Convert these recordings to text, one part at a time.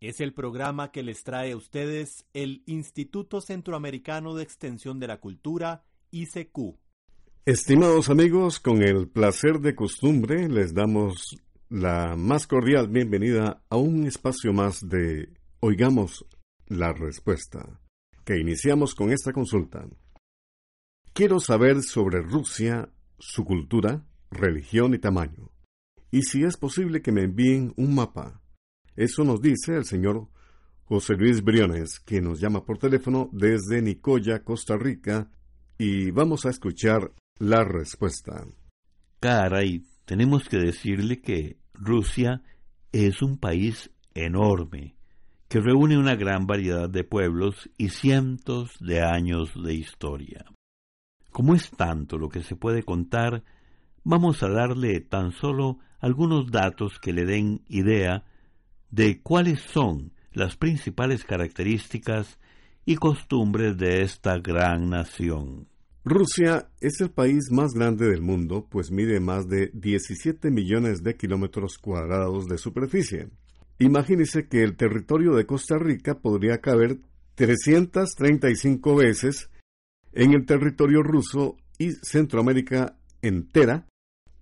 Es el programa que les trae a ustedes el Instituto Centroamericano de Extensión de la Cultura, ICQ. Estimados amigos, con el placer de costumbre les damos la más cordial bienvenida a un espacio más de Oigamos la Respuesta, que iniciamos con esta consulta. Quiero saber sobre Rusia, su cultura, religión y tamaño, y si es posible que me envíen un mapa eso nos dice el señor José Luis Briones, que nos llama por teléfono desde Nicoya, Costa Rica, y vamos a escuchar la respuesta. Caray, tenemos que decirle que Rusia es un país enorme, que reúne una gran variedad de pueblos y cientos de años de historia. Como es tanto lo que se puede contar, vamos a darle tan solo algunos datos que le den idea de cuáles son las principales características y costumbres de esta gran nación. Rusia es el país más grande del mundo, pues mide más de 17 millones de kilómetros cuadrados de superficie. Imagínese que el territorio de Costa Rica podría caber 335 veces en el territorio ruso y Centroamérica entera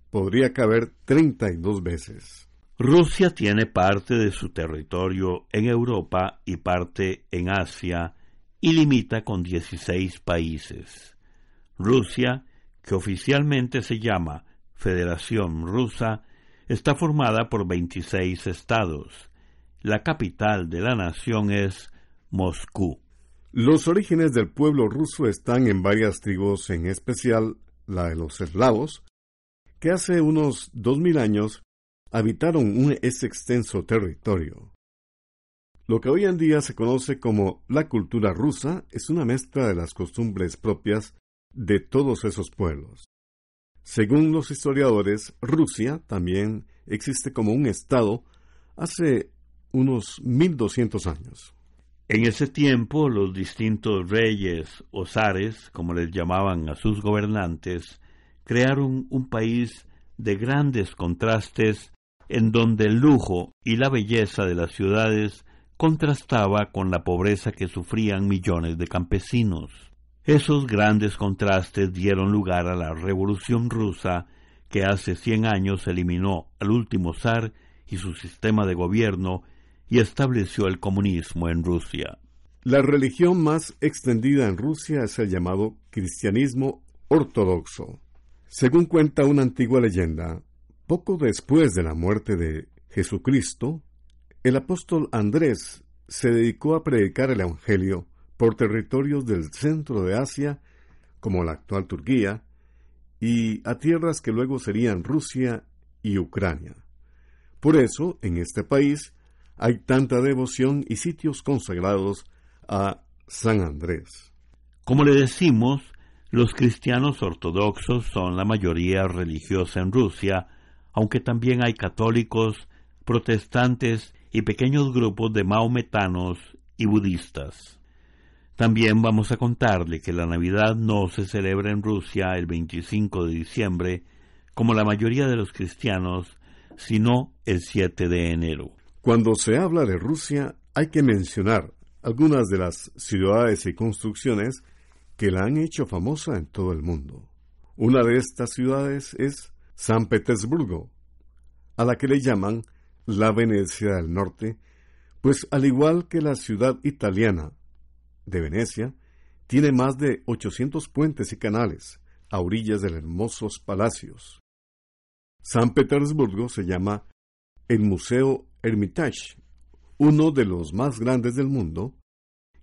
podría caber 32 veces. Rusia tiene parte de su territorio en Europa y parte en Asia y limita con 16 países. Rusia, que oficialmente se llama Federación Rusa, está formada por 26 estados. La capital de la nación es Moscú. Los orígenes del pueblo ruso están en varias tribus, en especial la de los eslavos, que hace unos dos mil años habitaron un ese extenso territorio. Lo que hoy en día se conoce como la cultura rusa es una mezcla de las costumbres propias de todos esos pueblos. Según los historiadores, Rusia también existe como un estado hace unos 1200 años. En ese tiempo, los distintos reyes o zares, como les llamaban a sus gobernantes, crearon un país de grandes contrastes en donde el lujo y la belleza de las ciudades contrastaba con la pobreza que sufrían millones de campesinos. Esos grandes contrastes dieron lugar a la Revolución rusa, que hace cien años eliminó al último zar y su sistema de gobierno y estableció el comunismo en Rusia. La religión más extendida en Rusia es el llamado cristianismo ortodoxo. Según cuenta una antigua leyenda, poco después de la muerte de Jesucristo, el apóstol Andrés se dedicó a predicar el Evangelio por territorios del centro de Asia, como la actual Turquía, y a tierras que luego serían Rusia y Ucrania. Por eso, en este país, hay tanta devoción y sitios consagrados a San Andrés. Como le decimos, los cristianos ortodoxos son la mayoría religiosa en Rusia, aunque también hay católicos, protestantes y pequeños grupos de maometanos y budistas. También vamos a contarle que la Navidad no se celebra en Rusia el 25 de diciembre, como la mayoría de los cristianos, sino el 7 de enero. Cuando se habla de Rusia, hay que mencionar algunas de las ciudades y construcciones que la han hecho famosa en todo el mundo. Una de estas ciudades es San Petersburgo, a la que le llaman la Venecia del Norte, pues al igual que la ciudad italiana de Venecia, tiene más de 800 puentes y canales a orillas de hermosos palacios. San Petersburgo se llama el Museo Hermitage, uno de los más grandes del mundo,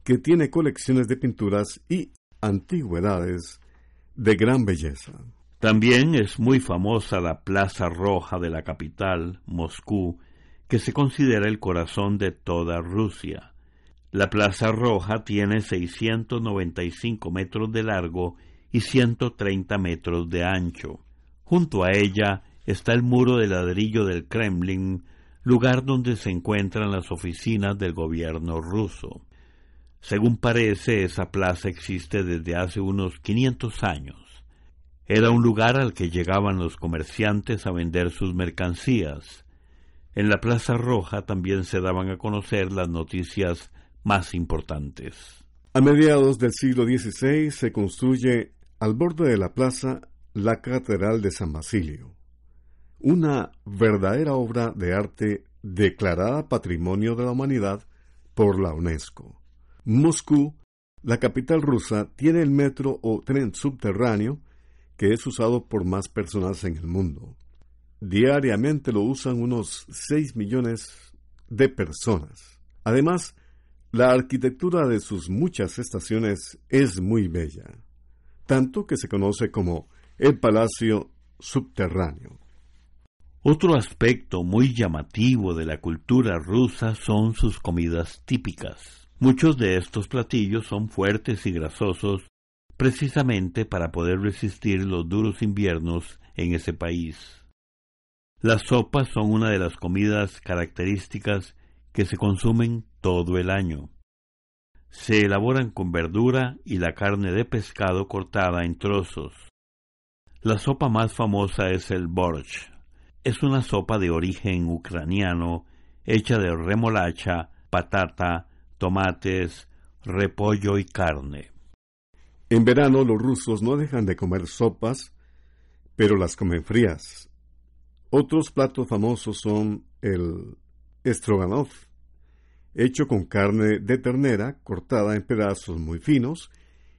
que tiene colecciones de pinturas y antigüedades de gran belleza. También es muy famosa la Plaza Roja de la capital, Moscú, que se considera el corazón de toda Rusia. La Plaza Roja tiene 695 metros de largo y 130 metros de ancho. Junto a ella está el muro de ladrillo del Kremlin, lugar donde se encuentran las oficinas del gobierno ruso. Según parece, esa plaza existe desde hace unos 500 años. Era un lugar al que llegaban los comerciantes a vender sus mercancías. En la Plaza Roja también se daban a conocer las noticias más importantes. A mediados del siglo XVI se construye al borde de la plaza la Catedral de San Basilio, una verdadera obra de arte declarada Patrimonio de la Humanidad por la UNESCO. Moscú, la capital rusa, tiene el metro o tren subterráneo que es usado por más personas en el mundo. Diariamente lo usan unos 6 millones de personas. Además, la arquitectura de sus muchas estaciones es muy bella, tanto que se conoce como el Palacio Subterráneo. Otro aspecto muy llamativo de la cultura rusa son sus comidas típicas. Muchos de estos platillos son fuertes y grasosos precisamente para poder resistir los duros inviernos en ese país. Las sopas son una de las comidas características que se consumen todo el año. Se elaboran con verdura y la carne de pescado cortada en trozos. La sopa más famosa es el borsch. Es una sopa de origen ucraniano hecha de remolacha, patata, tomates, repollo y carne. En verano los rusos no dejan de comer sopas, pero las comen frías. Otros platos famosos son el stroganov, hecho con carne de ternera cortada en pedazos muy finos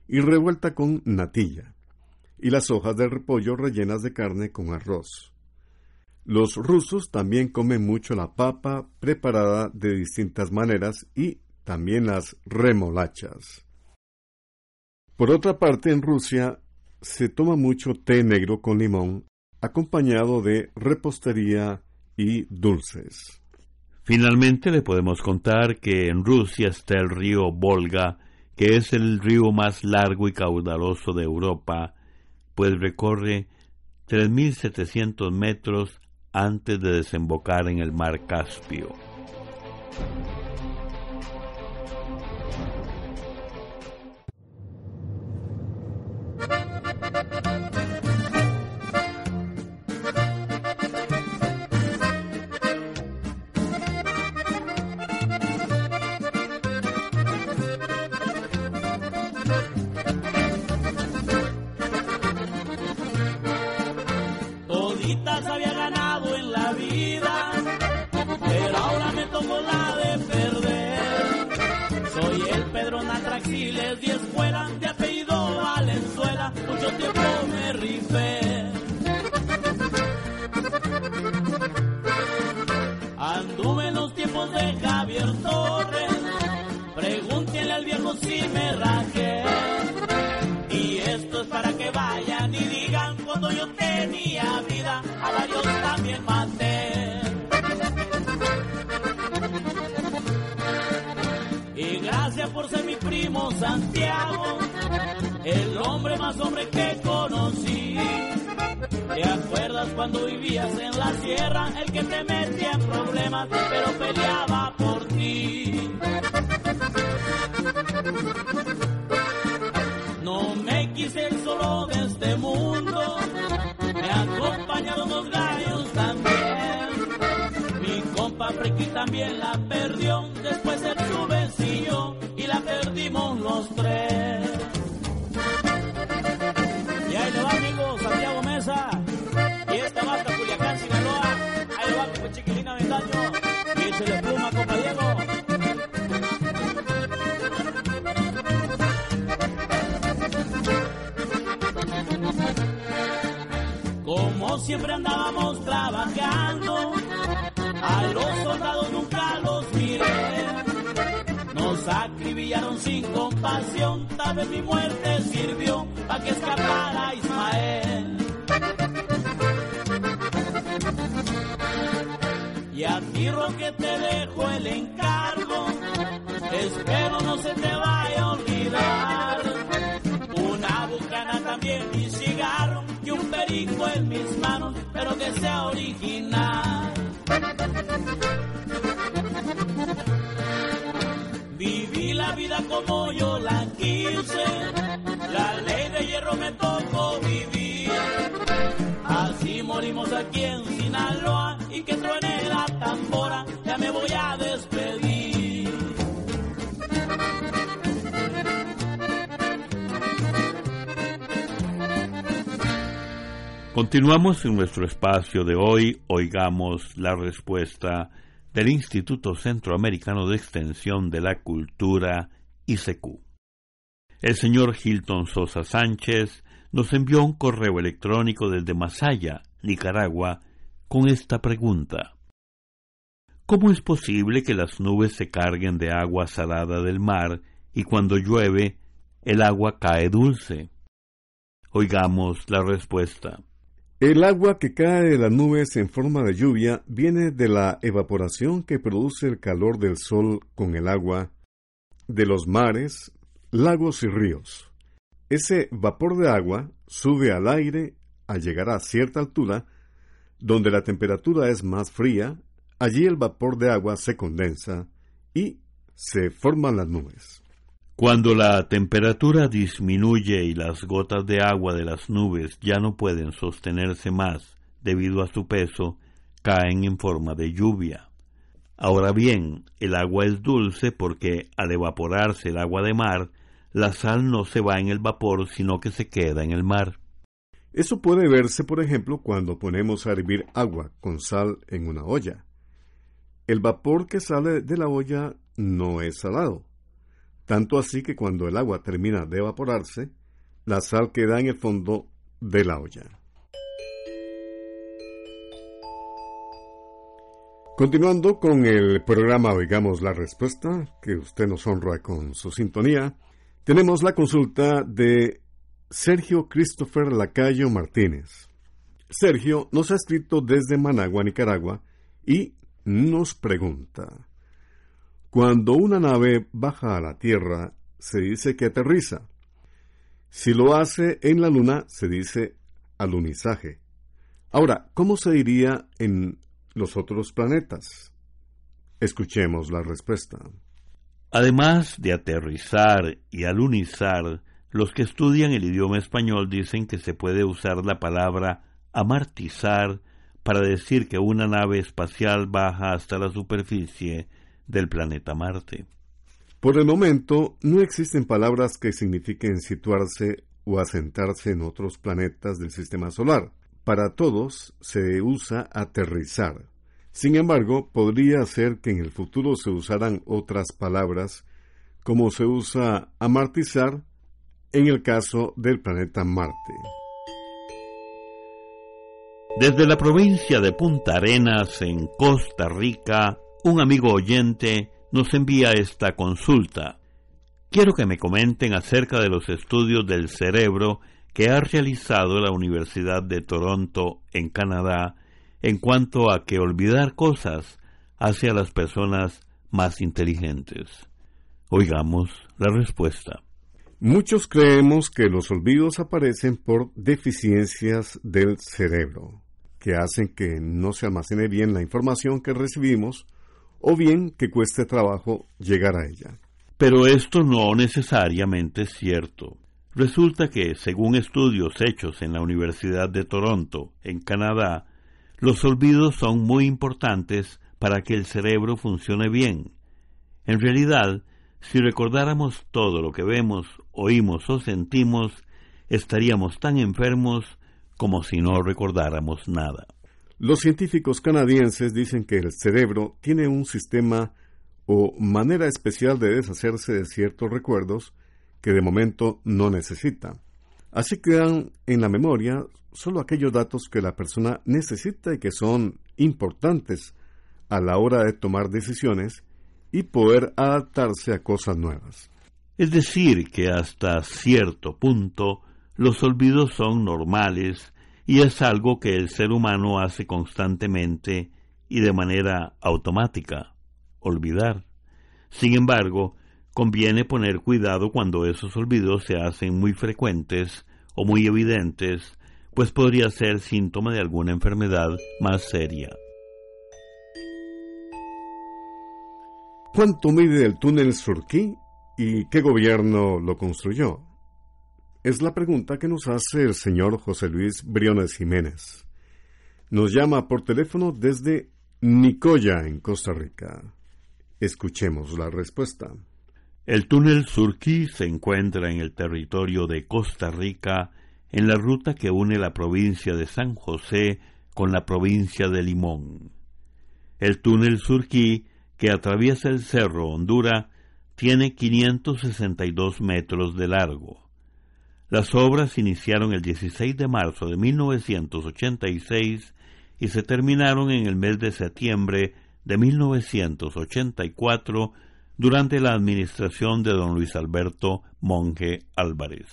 y revuelta con natilla, y las hojas de repollo rellenas de carne con arroz. Los rusos también comen mucho la papa preparada de distintas maneras y también las remolachas. Por otra parte, en Rusia se toma mucho té negro con limón, acompañado de repostería y dulces. Finalmente le podemos contar que en Rusia está el río Volga, que es el río más largo y caudaloso de Europa, pues recorre 3.700 metros antes de desembocar en el mar Caspio. Santiago, el hombre más hombre que conocí. ¿Te acuerdas cuando vivías en la sierra? El que te metía en problemas, pero peleaba por ti. También la perdió, después el su vencillo la perdimos los tres. Y ahí le va, amigo, Santiago Mesa. Y esta marca Culiacán, Sinaloa. Ahí le va, con chiquilina Ventaño. Y se le pluma, compa Diego. Como siempre andábamos sin compasión, tal vez mi muerte sirvió para que escapara Ismael. Y a ti, Roque, te dejo el encargo espero no se te vaya a olvidar. Una bucana también mi cigarro y un perico en mis manos, pero que sea original. La vida como yo la quise, la ley de hierro me tocó vivir. Así morimos aquí en Sinaloa y que truene la tambora, ya me voy a despedir. Continuamos en nuestro espacio de hoy. Oigamos la respuesta del Instituto Centroamericano de Extensión de la Cultura, ICQ. El señor Hilton Sosa Sánchez nos envió un correo electrónico desde Masaya, Nicaragua, con esta pregunta. ¿Cómo es posible que las nubes se carguen de agua salada del mar y cuando llueve el agua cae dulce? Oigamos la respuesta. El agua que cae de las nubes en forma de lluvia viene de la evaporación que produce el calor del sol con el agua de los mares, lagos y ríos. Ese vapor de agua sube al aire al llegar a cierta altura, donde la temperatura es más fría, allí el vapor de agua se condensa y se forman las nubes. Cuando la temperatura disminuye y las gotas de agua de las nubes ya no pueden sostenerse más debido a su peso, caen en forma de lluvia. Ahora bien, el agua es dulce porque al evaporarse el agua de mar, la sal no se va en el vapor, sino que se queda en el mar. Eso puede verse, por ejemplo, cuando ponemos a hervir agua con sal en una olla. El vapor que sale de la olla no es salado tanto así que cuando el agua termina de evaporarse, la sal queda en el fondo de la olla. Continuando con el programa Oigamos la Respuesta, que usted nos honra con su sintonía, tenemos la consulta de Sergio Christopher Lacayo Martínez. Sergio nos ha escrito desde Managua, Nicaragua, y nos pregunta, cuando una nave baja a la Tierra, se dice que aterriza. Si lo hace en la Luna, se dice alunizaje. Ahora, ¿cómo se diría en los otros planetas? Escuchemos la respuesta. Además de aterrizar y alunizar, los que estudian el idioma español dicen que se puede usar la palabra amartizar para decir que una nave espacial baja hasta la superficie del planeta Marte. Por el momento, no existen palabras que signifiquen situarse o asentarse en otros planetas del sistema solar. Para todos se usa aterrizar. Sin embargo, podría ser que en el futuro se usaran otras palabras, como se usa amartizar en el caso del planeta Marte. Desde la provincia de Punta Arenas, en Costa Rica, un amigo oyente nos envía esta consulta. Quiero que me comenten acerca de los estudios del cerebro que ha realizado la Universidad de Toronto en Canadá en cuanto a que olvidar cosas hace a las personas más inteligentes. Oigamos la respuesta. Muchos creemos que los olvidos aparecen por deficiencias del cerebro, que hacen que no se almacene bien la información que recibimos o bien que cueste trabajo llegar a ella. Pero esto no necesariamente es cierto. Resulta que, según estudios hechos en la Universidad de Toronto, en Canadá, los olvidos son muy importantes para que el cerebro funcione bien. En realidad, si recordáramos todo lo que vemos, oímos o sentimos, estaríamos tan enfermos como si no recordáramos nada. Los científicos canadienses dicen que el cerebro tiene un sistema o manera especial de deshacerse de ciertos recuerdos que de momento no necesita. Así quedan en la memoria solo aquellos datos que la persona necesita y que son importantes a la hora de tomar decisiones y poder adaptarse a cosas nuevas. Es decir, que hasta cierto punto los olvidos son normales y es algo que el ser humano hace constantemente y de manera automática, olvidar. Sin embargo, conviene poner cuidado cuando esos olvidos se hacen muy frecuentes o muy evidentes, pues podría ser síntoma de alguna enfermedad más seria. ¿Cuánto mide el túnel Surquí y qué gobierno lo construyó? Es la pregunta que nos hace el señor José Luis Briones Jiménez. Nos llama por teléfono desde Nicoya, en Costa Rica. Escuchemos la respuesta. El túnel Surquí se encuentra en el territorio de Costa Rica, en la ruta que une la provincia de San José con la provincia de Limón. El túnel Surquí, que atraviesa el cerro Hondura, tiene 562 metros de largo. Las obras iniciaron el 16 de marzo de 1986 y se terminaron en el mes de septiembre de 1984 durante la administración de don Luis Alberto Monge Álvarez.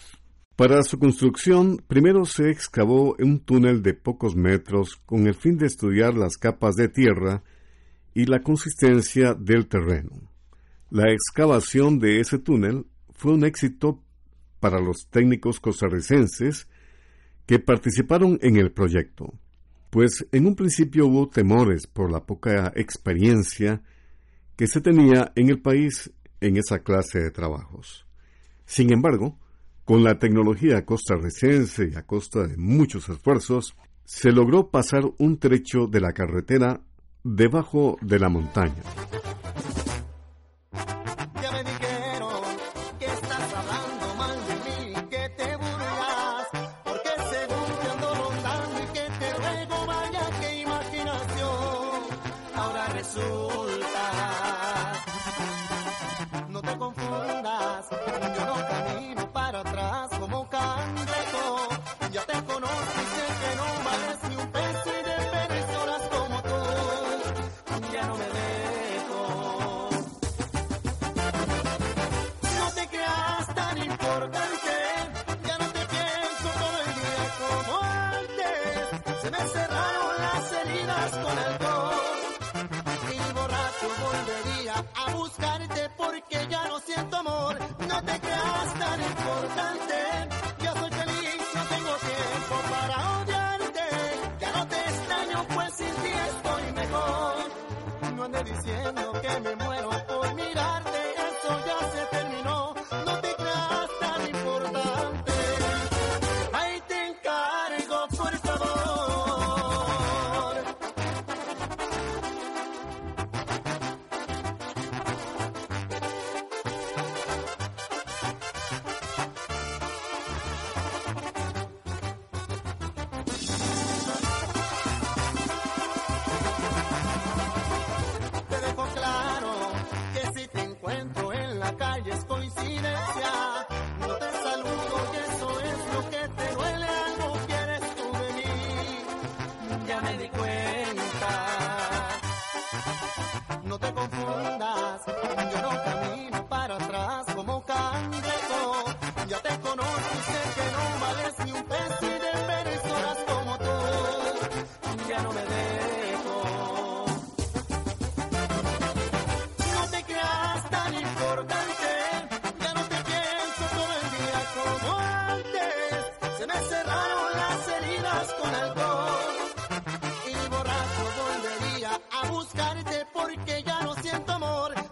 Para su construcción, primero se excavó un túnel de pocos metros con el fin de estudiar las capas de tierra y la consistencia del terreno. La excavación de ese túnel fue un éxito para los técnicos costarricenses que participaron en el proyecto, pues en un principio hubo temores por la poca experiencia que se tenía en el país en esa clase de trabajos. Sin embargo, con la tecnología costarricense y a costa de muchos esfuerzos, se logró pasar un trecho de la carretera debajo de la montaña. Yeah.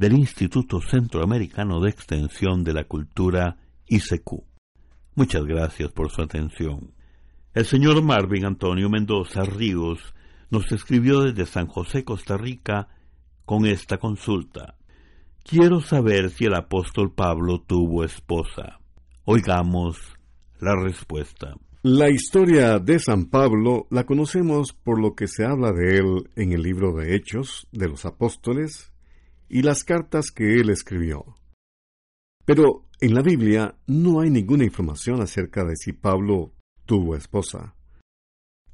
del Instituto Centroamericano de Extensión de la Cultura, ICQ. Muchas gracias por su atención. El señor Marvin Antonio Mendoza Ríos nos escribió desde San José, Costa Rica, con esta consulta. Quiero saber si el apóstol Pablo tuvo esposa. Oigamos la respuesta. La historia de San Pablo la conocemos por lo que se habla de él en el libro de Hechos de los Apóstoles y las cartas que él escribió. Pero En la Biblia no hay ninguna información acerca de si Pablo tuvo esposa.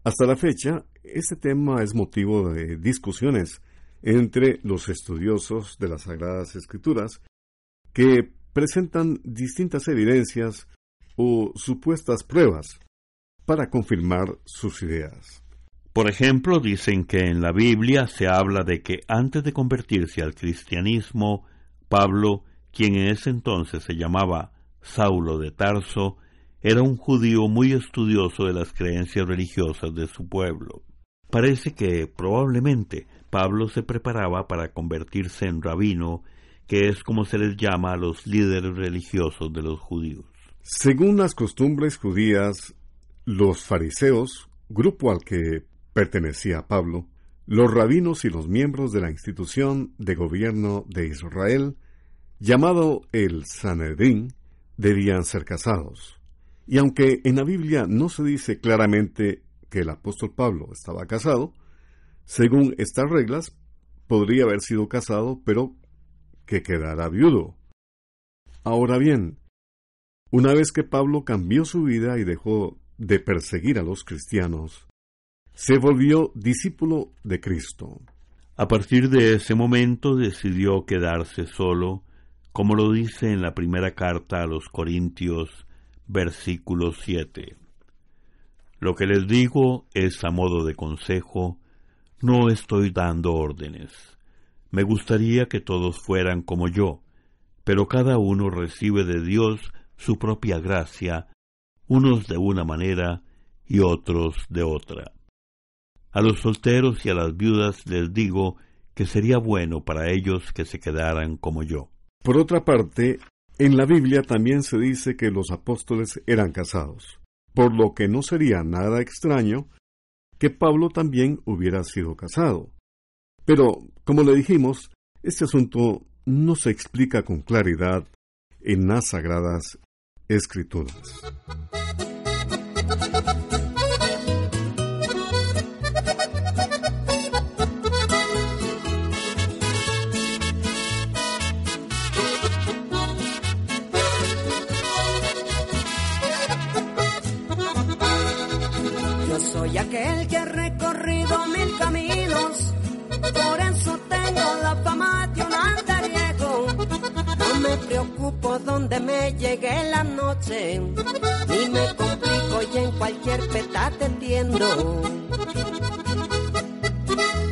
Hasta la fecha, este tema es motivo de discusiones entre los estudiosos de las Sagradas Escrituras que presentan distintas evidencias o supuestas pruebas para confirmar sus ideas. Por ejemplo, dicen que en la Biblia se habla de que antes de convertirse al cristianismo, Pablo, quien en ese entonces se llamaba Saulo de Tarso, era un judío muy estudioso de las creencias religiosas de su pueblo. Parece que probablemente Pablo se preparaba para convertirse en rabino, que es como se les llama a los líderes religiosos de los judíos. Según las costumbres judías, los fariseos, grupo al que pertenecía Pablo, los rabinos y los miembros de la institución de gobierno de Israel, llamado el Sanedrín, debían ser casados. Y aunque en la Biblia no se dice claramente que el apóstol Pablo estaba casado, según estas reglas, podría haber sido casado, pero que quedara viudo. Ahora bien, una vez que Pablo cambió su vida y dejó de perseguir a los cristianos, se volvió discípulo de Cristo. A partir de ese momento decidió quedarse solo, como lo dice en la primera carta a los Corintios, versículo 7. Lo que les digo es a modo de consejo, no estoy dando órdenes. Me gustaría que todos fueran como yo, pero cada uno recibe de Dios su propia gracia, unos de una manera y otros de otra. A los solteros y a las viudas les digo que sería bueno para ellos que se quedaran como yo. Por otra parte, en la Biblia también se dice que los apóstoles eran casados, por lo que no sería nada extraño que Pablo también hubiera sido casado. Pero, como le dijimos, este asunto no se explica con claridad en las sagradas escrituras. Recorrido mil caminos, por eso tengo la fama de un andariego. No me preocupo donde me llegue la noche, ni me complico y en cualquier petate entiendo.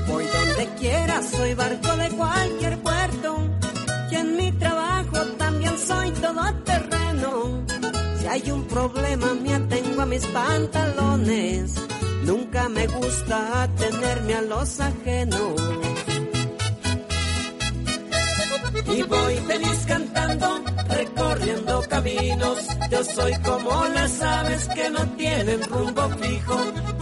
Voy donde quiera, soy barco de cualquier puerto, y en mi trabajo también soy todoterreno. Si hay un problema me atengo a mis pantalones, nunca me gusta atenerme a los ajenos. Y voy feliz cantando, recorriendo caminos. Yo soy como las aves que no tienen rumbo fijo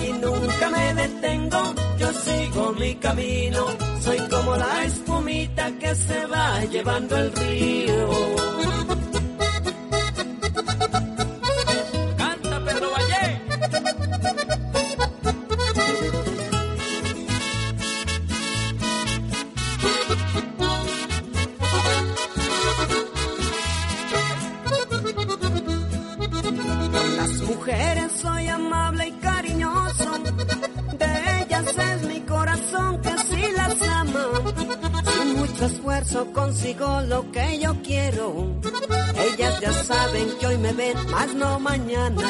y nunca me detengo. Yo sigo mi camino. Soy como la espumita que se va llevando el río. Ven, más no mañana.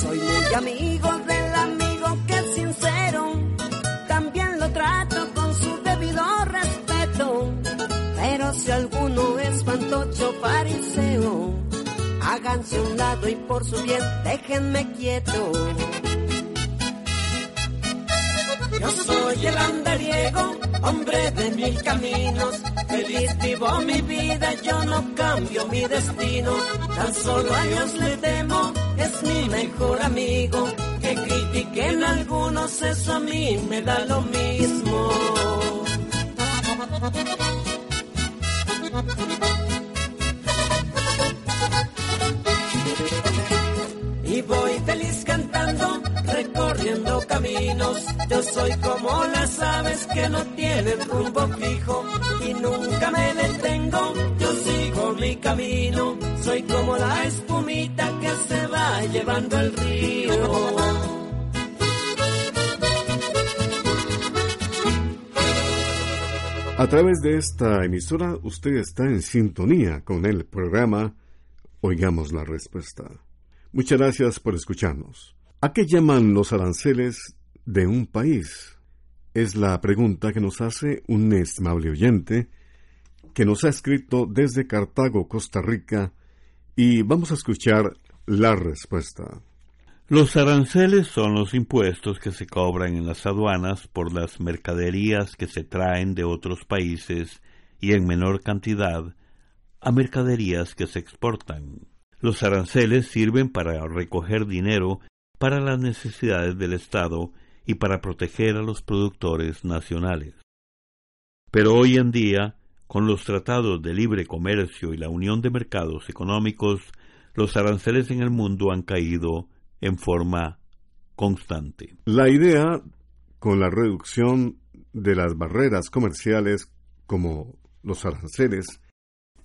Soy muy amigo del amigo que es sincero. También lo trato con su debido respeto. Pero si alguno es fantocho fariseo, háganse un lado y por su bien déjenme quieto. Yo soy el andariego, hombre de mil caminos. Feliz vivo mi vida, yo no cambio mi destino. Tan solo a Dios le temo, es mi mejor amigo. Que critiquen algunos, eso a mí me da lo mismo. Yo soy como las aves que no tienen rumbo fijo y nunca me detengo. Yo mi camino, soy como la espumita que se va llevando el río. A través de esta emisora usted está en sintonía con el programa Oigamos la Respuesta. Muchas gracias por escucharnos. ¿A qué llaman los aranceles de un país? Es la pregunta que nos hace un estimable oyente que nos ha escrito desde Cartago, Costa Rica, y vamos a escuchar la respuesta. Los aranceles son los impuestos que se cobran en las aduanas por las mercaderías que se traen de otros países y en menor cantidad a mercaderías que se exportan. Los aranceles sirven para recoger dinero para las necesidades del Estado y para proteger a los productores nacionales. Pero hoy en día, con los tratados de libre comercio y la Unión de Mercados Económicos, los aranceles en el mundo han caído en forma constante. La idea con la reducción de las barreras comerciales como los aranceles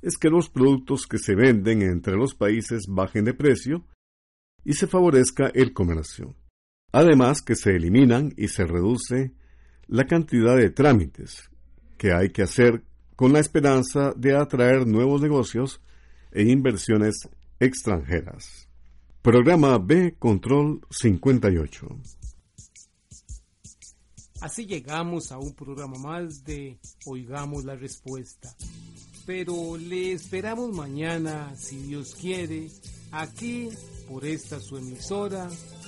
es que los productos que se venden entre los países bajen de precio y se favorezca el comercio. Además que se eliminan y se reduce la cantidad de trámites que hay que hacer con la esperanza de atraer nuevos negocios e inversiones extranjeras. Programa B Control 58. Así llegamos a un programa más de Oigamos la Respuesta. Pero le esperamos mañana, si Dios quiere, aquí por esta su emisora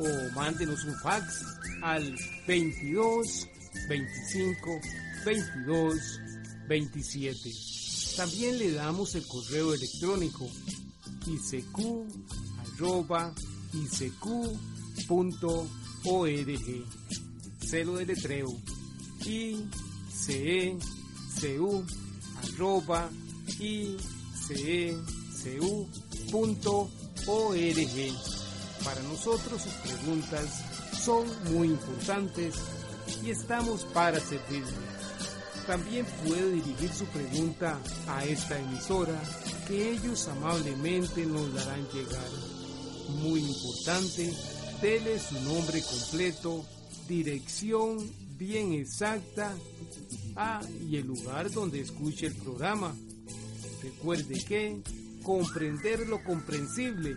o mándenos un fax al 22 25 22 27. También le damos el correo electrónico icq.org. Celo de letreo icecu.org. Para nosotros sus preguntas son muy importantes y estamos para servirle. También puede dirigir su pregunta a esta emisora que ellos amablemente nos darán llegar. Muy importante, dele su nombre completo, dirección bien exacta ah, y el lugar donde escuche el programa. Recuerde que comprender lo comprensible